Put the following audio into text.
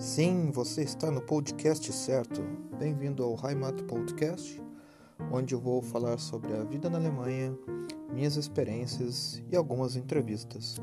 Sim, você está no podcast certo. Bem-vindo ao Heimat Podcast, onde eu vou falar sobre a vida na Alemanha, minhas experiências e algumas entrevistas.